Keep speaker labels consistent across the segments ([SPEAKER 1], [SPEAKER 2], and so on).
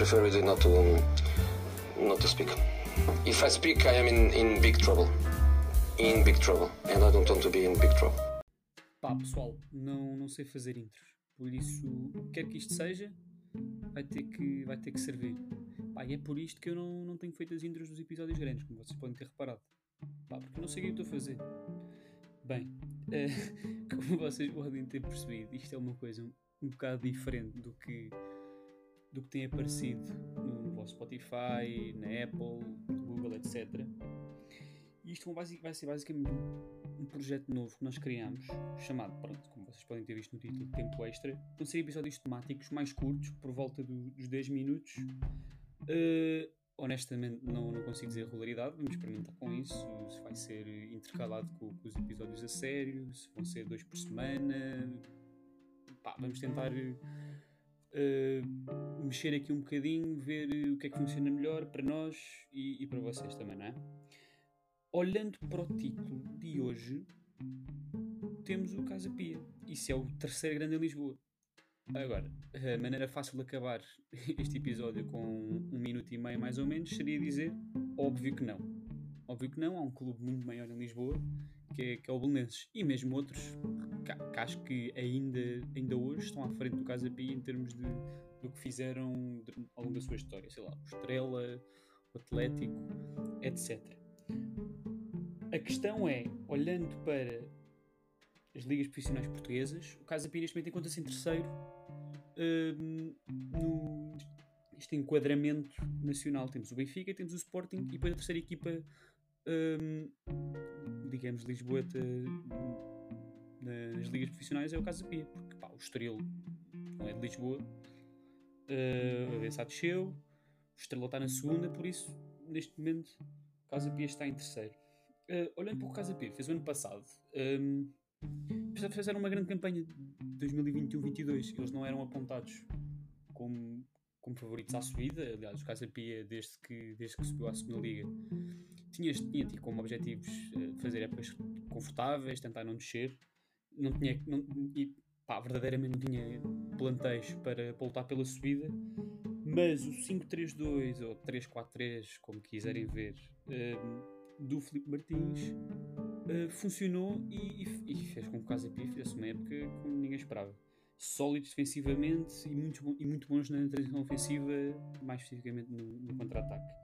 [SPEAKER 1] prefer not to not to speak. If I speak, I am in, in big trouble. In big trouble. And I don't want to be in big trouble.
[SPEAKER 2] Pá, pessoal, não, não sei fazer intros. Por isso, o que quer que isto seja, vai ter que, vai ter que servir. Pá, e é por isto que eu não, não tenho feito as intros dos episódios grandes, como vocês podem ter reparado. Pá, porque eu não sei o que estou a fazer. Bem, eh, como vocês podem ter percebido, isto é uma coisa um, um bocado diferente do que, do que tem aparecido no, vosso Spotify, na Apple, Google, etc. E isto vai, vai ser basicamente um projeto novo que nós criamos, chamado, pronto, como vocês podem ter visto no título, Tempo Extra. Vão ser episódios temáticos mais curtos, por volta do, dos 10 minutos. Uh, honestamente, não, não consigo dizer regularidade, vamos experimentar com isso. Se vai ser intercalado com, com os episódios a sério, se vão ser dois por semana. Pá, vamos tentar. Uh, mexer aqui um bocadinho, ver o que é que funciona melhor para nós e, e para vocês também, não é? olhando para o título de hoje, temos o Casa Pia. Isso é o terceiro grande em Lisboa. Agora, a maneira fácil de acabar este episódio com um minuto e meio mais ou menos seria dizer óbvio que não. Óbvio que não, há um clube muito maior em Lisboa que é, que é o Belenenses e mesmo outros que, que, acho que ainda, ainda hoje estão à frente do Casa Pia em termos de, do que fizeram ao longo da sua história. Sei lá, o Estrela, o Atlético, etc. A questão é, olhando para as ligas profissionais portuguesas, o Casa Pia neste momento encontra-se em terceiro um, no este enquadramento nacional. Temos o Benfica, temos o Sporting e depois a terceira equipa, um, digamos, Lisboeta nas ligas profissionais é o Casa Pia, porque pá, o Estoril não é de Lisboa, uh, a Bessa desceu, o Estrela está na segunda, por isso, neste momento, o Casa Pia está em terceiro. Uh, olhando para o Casa Pia, fez o ano passado, um, fizeram uma grande campanha de 2021-22. Eles não eram apontados como, como favoritos à subida. Aliás, o Casa Pia, desde que, desde que subiu à segunda Liga, tinha, tinha tido como objetivos uh, fazer épocas confortáveis, tentar não descer. Não tinha, não, e, pá, verdadeiramente não tinha planteios para, para lutar pela subida. Mas o 5-3-2 ou 3-4-3, como quiserem ver, um, do Felipe Martins uh, funcionou e, e, fez com que o Casa Pia fizesse uma época como ninguém esperava. Sólidos defensivamente e muito, e muito bons na transição ofensiva, mais especificamente no, no contra-ataque.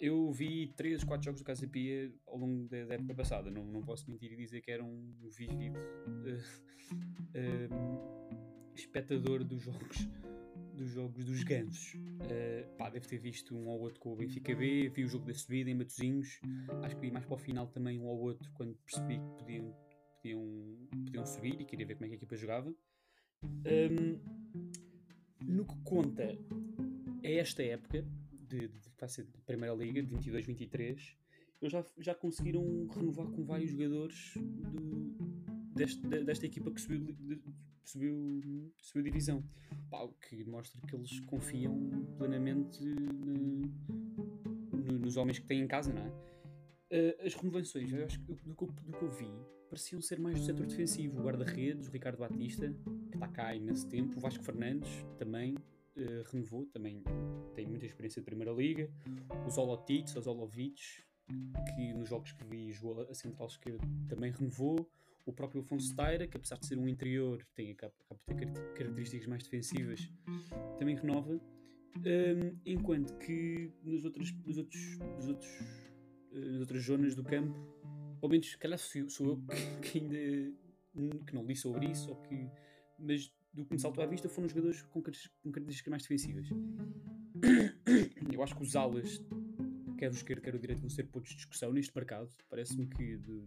[SPEAKER 2] Eu vi 3, 4 jogos do Casa Pia ao longo da, da, época passada, não, não posso mentir e dizer que era um vívido uh, uh, espectador dos jogos dos jogos dos gansos. Uh, pá, deve ter visto um ou outro com o Benfica B, vi o jogo da subida em Matozinhos, acho que vi mais para o final também um ou outro quando percebi que podiam, podiam, podiam subir e queria ver como é que a equipa jogava. Um, no que conta a esta época, de, de, de, de Primeira Liga, de 22-23, eles já, já conseguiram renovar com vários jogadores do, deste, desta equipa que subiu, subiu, subiu divisão. Pá, o que mostra que eles confiam plenamente no, no, nos homens que têm em casa, não é? Uh, as renovações, eu acho que do, do, do, que eu vi, pareciam ser mais do setor defensivo. O guarda-redes, o Ricardo Batista, que está cá há imenso tempo, o Vasco Fernandes também uh, renovou, também tem muita experiência de Primeira Liga. O Zolotic, o Zolovic, que nos jogos que vi jogou a central esquerda, também renovou o próprio Afonso Taira, que apesar de ser um interior, tem, ter características mais defensivas, também renova. Um, enquanto que nos outros, nos outros, nos outros, uh, nas outras zonas do campo, ao menos, calhar sou, sou eu que, que, ainda que não li sobre isso, ou que, mas do que me saltou à vista foram os jogadores com, características mais defensivas. Eu acho que os alas, quer o esquerdo, quer o direito, vão ser pontos de discussão neste mercado. Parece-me que de,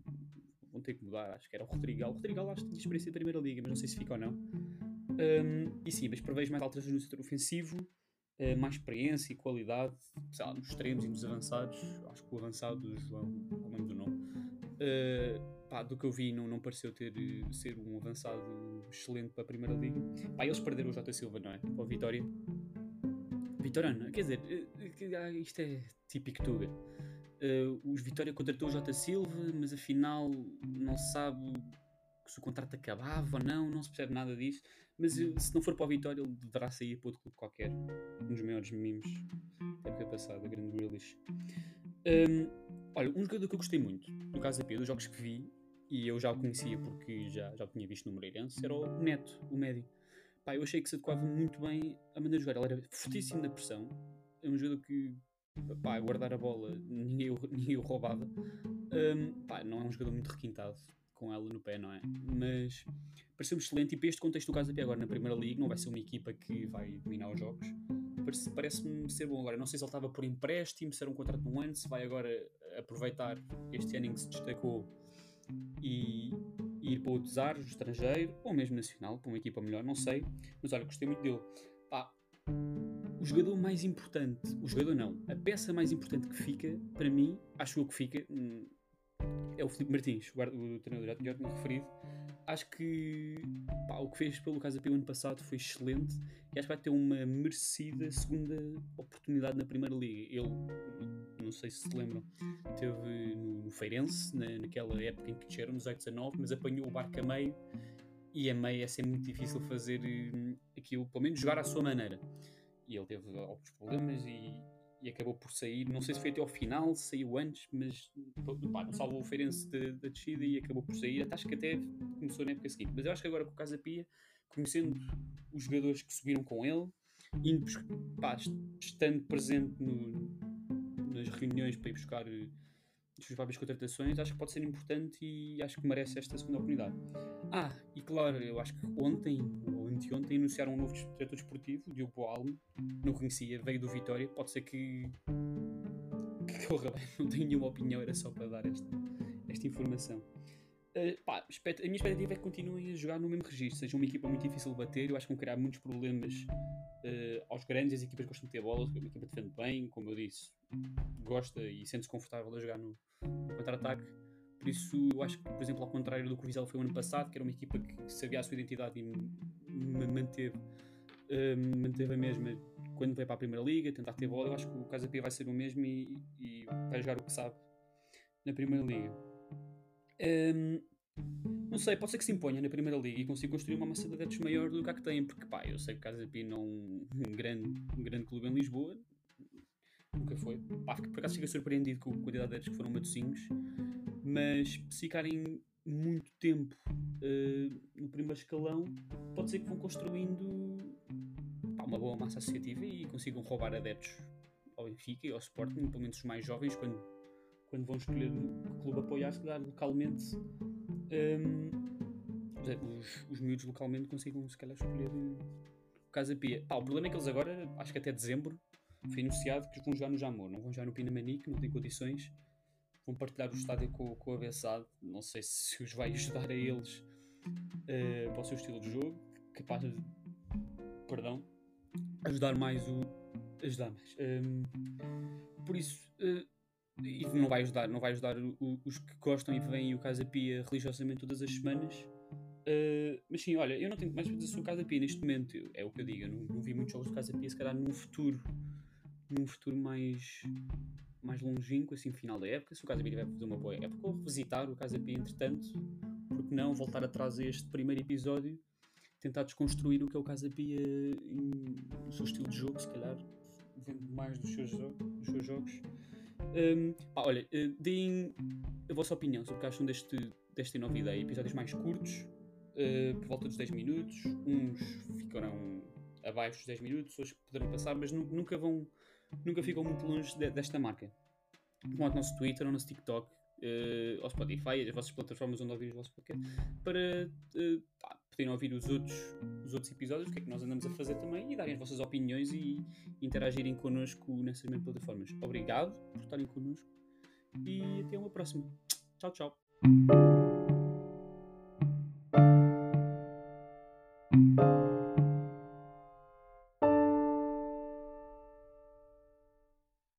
[SPEAKER 2] vão ter que mudar. Acho que era o Rodrigal. O Rodrigal acho que tinha experiência da Primeira Liga, mas não sei se fica ou não. Um, e sim, mas prevejo mais alterações no setor ofensivo, uh, mais experiência e qualidade, sei lá, nos extremos e nos avançados. Acho que o avançado do João, ao menos o nome, uh, pá, do que eu vi, não, não pareceu ter, ser um avançado excelente para a Primeira Liga. Pá, eles perderam o Jota Silva, não é? Para a Vitória. Vitória, não, quer dizer, uh, isto é típico Tuga. Uh, os Vitória contratou o Jota Silva, mas afinal não sabe se o contrato acabava ou não, não se percebe nada disso. Mas eh, se não for para o Vitória, ele deverá sair para outro clube qualquer. Um dos maiores mimos da época passada, grande Grealish. Um, olha, um jogador que eu gostei muito, no caso da P, dos jogos que vi, e eu já o conhecia porque já, já o tinha visto no Moreirense, era o Neto, o médio. Pá, eu achei que se adequava muito bem à maneira de jogar. Ele era fortíssimo na pressão. É um jogador que, pá, guardar a bola, ninguém, o- ninguém o roubava. Um, pá, não é um jogador muito requintado com ela no pé, não é? Mas pareceu-me excelente. E para este contexto do Casa da Pia agora na Primeira Liga, não vai ser uma equipa que vai dominar os jogos. Parece- Parece-me ser bom agora. Não sei se ele estava por empréstimo, se era um contrato de um ano, se vai agora aproveitar este ano em que se destacou e ir para outros ares, estrangeiro, ou mesmo nacional, para uma equipa melhor, não sei. Mas olha, gostei muito dele. Pá, o jogador mais importante, o jogador não, a peça mais importante que fica, para mim, acho eu que fica, hum, é o Filipe Martins, o, o treinador, já, já tinha referido. Acho que pá, o que fez pelo Casa Pia o ano passado foi excelente e acho que vai ter uma merecida segunda oportunidade na Primeira Liga. Ele, não sei se se lembram, teve no, no Feirense, na, naquela época em que desceram, nos 8 19, mas apanhou o barco a meio e a meio é sempre muito difícil fazer hum, aquilo, pelo menos jogar à sua maneira. E ele teve alguns problemas e, e acabou por sair. Não sei se foi até ao final, saiu antes, mas pá, salvou o Feirense da, da descida e acabou por sair. Acho que até começou na época seguinte. Mas eu acho que agora com o Casa Pia, conhecendo os jogadores que subiram com ele, indo, pá, est- estando presente no- nas reuniões para ir buscar eh, as suas próprias contratações, acho que pode ser importante e acho que merece esta segunda oportunidade. Ah, e claro, eu acho que ontem anteontem anunciaram um novo diretor desportivo, Diogo Boalmo, não conhecia, veio do Vitória, pode ser que, que corra bem, não tenho nenhuma opinião, era só para dar esta, esta informação. Uh, pá, a minha expectativa é que continuem a jogar no mesmo registro, seja uma equipa muito difícil de bater, eu acho que vão criar muitos problemas uh, aos grandes, as equipas gostam de ter bola, a equipa defende bem, como eu disse, gosta e sente-se confortável a jogar no, no contra-ataque. Por isso, eu acho que, por exemplo, ao contrário do que o Vizela foi o ano passado, que era uma equipa que sabia a sua identidade e manteve, um, manteve a mesma quando veio para a Primeira Liga, tentar ter bola, eu acho que o Casa Pia vai ser o mesmo e, e vai jogar o que sabe na Primeira Liga. Um, não sei, pode ser que se imponha na Primeira Liga e consiga construir uma massa de adeptos maior do que a que tem, porque pá, eu sei que o Casa Pia não é um grande, um grande clube em Lisboa, nunca foi. Pá, por acaso fico surpreendido com a quantidade de adeptos que foram matocinhos, mas se ficarem muito tempo uh, no primeiro escalão, pode ser que vão construindo pá, uma boa massa associativa e consigam roubar adeptos ao Benfica e ao Sporting, pelo menos os mais jovens, quando, quando vão escolher o clube apoiar, se calhar localmente. Um, os, os miúdos localmente consigam se calhar escolher o Casa Pia. Pá, o problema é que eles agora, acho que até dezembro, foi anunciado que vão jogar no Jamor, não vão jogar no Pinamanique, não têm condições. Vão partilhar o estádio com, com o Avessado. Não sei se os vai ajudar a eles uh, para o seu estilo de jogo, capaz de, perdão, ajudar mais o. ajudar mais. Um, por isso, uh, e não vai ajudar, não vai ajudar o, os que gostam e vêm o Casa Pia religiosamente todas as semanas. Uh, mas sim, olha, eu não tenho mais para dizer sobre o Casa Pia neste momento, é o que eu digo, eu não, não vi muitos jogos do Casa Pia, se calhar num futuro, num futuro mais, mais longínquo, assim, final da época, se o Casa Pia tiver fazer uma boa época, ou revisitar o Casa Pia entretanto, porque não voltar atrás a este primeiro episódio, tentar desconstruir o que é o Casa Pia no seu estilo de jogo, se calhar, vendo mais dos seus, dos seus jogos. Um, pá, olha, eh, deem a vossa opinião sobre o que acham deste, desta nova ideia. Episódios mais curtos, eh, por volta dos 10 minutos. Uns ficarão abaixo dos 10 minutos, outros poderão passar, mas nu- nunca vão, nunca ficam muito longe de- desta marca. Ao nosso Twitter, ao nosso TikTok, eh, ao Spotify, as vossas plataformas onde ouvir os vossos podcasts, para pá, poderem ouvir os outros, os outros episódios, o que é que nós andamos a fazer também, e darem as vossas opiniões e interagirem connosco nessas mesmas plataformas. Obrigado por estarem connosco e até uma próxima. Tchau, tchau.